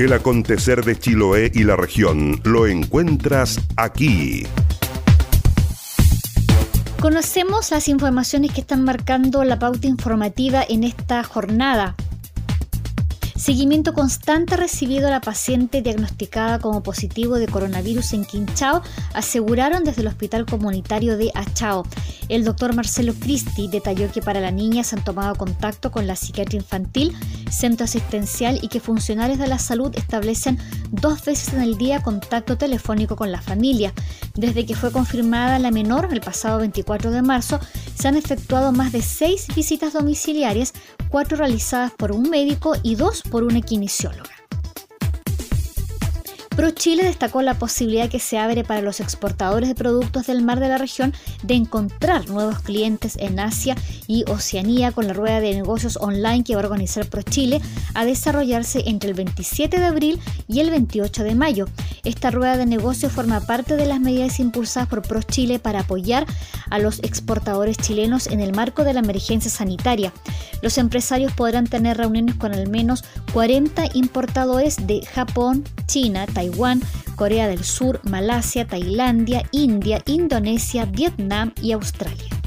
El acontecer de Chiloé y la región lo encuentras aquí. Conocemos las informaciones que están marcando la pauta informativa en esta jornada. Seguimiento constante recibido a la paciente diagnosticada como positivo de coronavirus en Quinchao, aseguraron desde el Hospital Comunitario de Achao. El doctor Marcelo Cristi detalló que para la niña se han tomado contacto con la psiquiatría infantil, centro asistencial y que funcionarios de la salud establecen dos veces en el día contacto telefónico con la familia. Desde que fue confirmada la menor el pasado 24 de marzo, se han efectuado más de seis visitas domiciliarias, cuatro realizadas por un médico y dos por una kinesióloga. ProChile destacó la posibilidad que se abre para los exportadores de productos del mar de la región de encontrar nuevos clientes en Asia y Oceanía con la rueda de negocios online que va a organizar ProChile a desarrollarse entre el 27 de abril y el 28 de mayo. Esta rueda de negocios forma parte de las medidas impulsadas por ProChile para apoyar a los exportadores chilenos en el marco de la emergencia sanitaria. Los empresarios podrán tener reuniones con al menos 40 importadores de Japón, China, Corea del Sur, Malasia, Tailandia, India, Indonesia, Vietnam y Australia.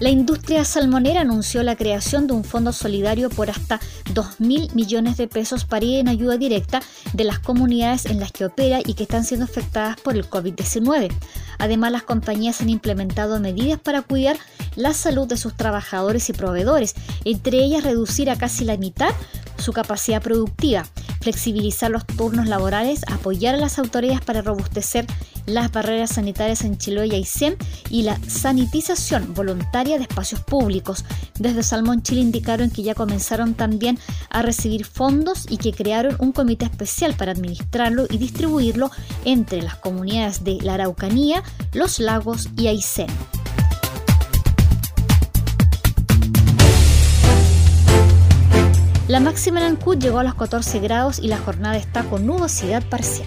La industria salmonera anunció la creación de un fondo solidario por hasta 2.000 millones de pesos para ir en ayuda directa de las comunidades en las que opera y que están siendo afectadas por el COVID-19. Además, las compañías han implementado medidas para cuidar la salud de sus trabajadores y proveedores, entre ellas reducir a casi la mitad su capacidad productiva, flexibilizar los turnos laborales, apoyar a las autoridades para robustecer las barreras sanitarias en Chiloé y Aysén y la sanitización voluntaria de espacios públicos. Desde Salmón Chile indicaron que ya comenzaron también a recibir fondos y que crearon un comité especial para administrarlo y distribuirlo entre las comunidades de la Araucanía, los lagos y Aysén. La máxima en llegó a los 14 grados y la jornada está con nubosidad parcial.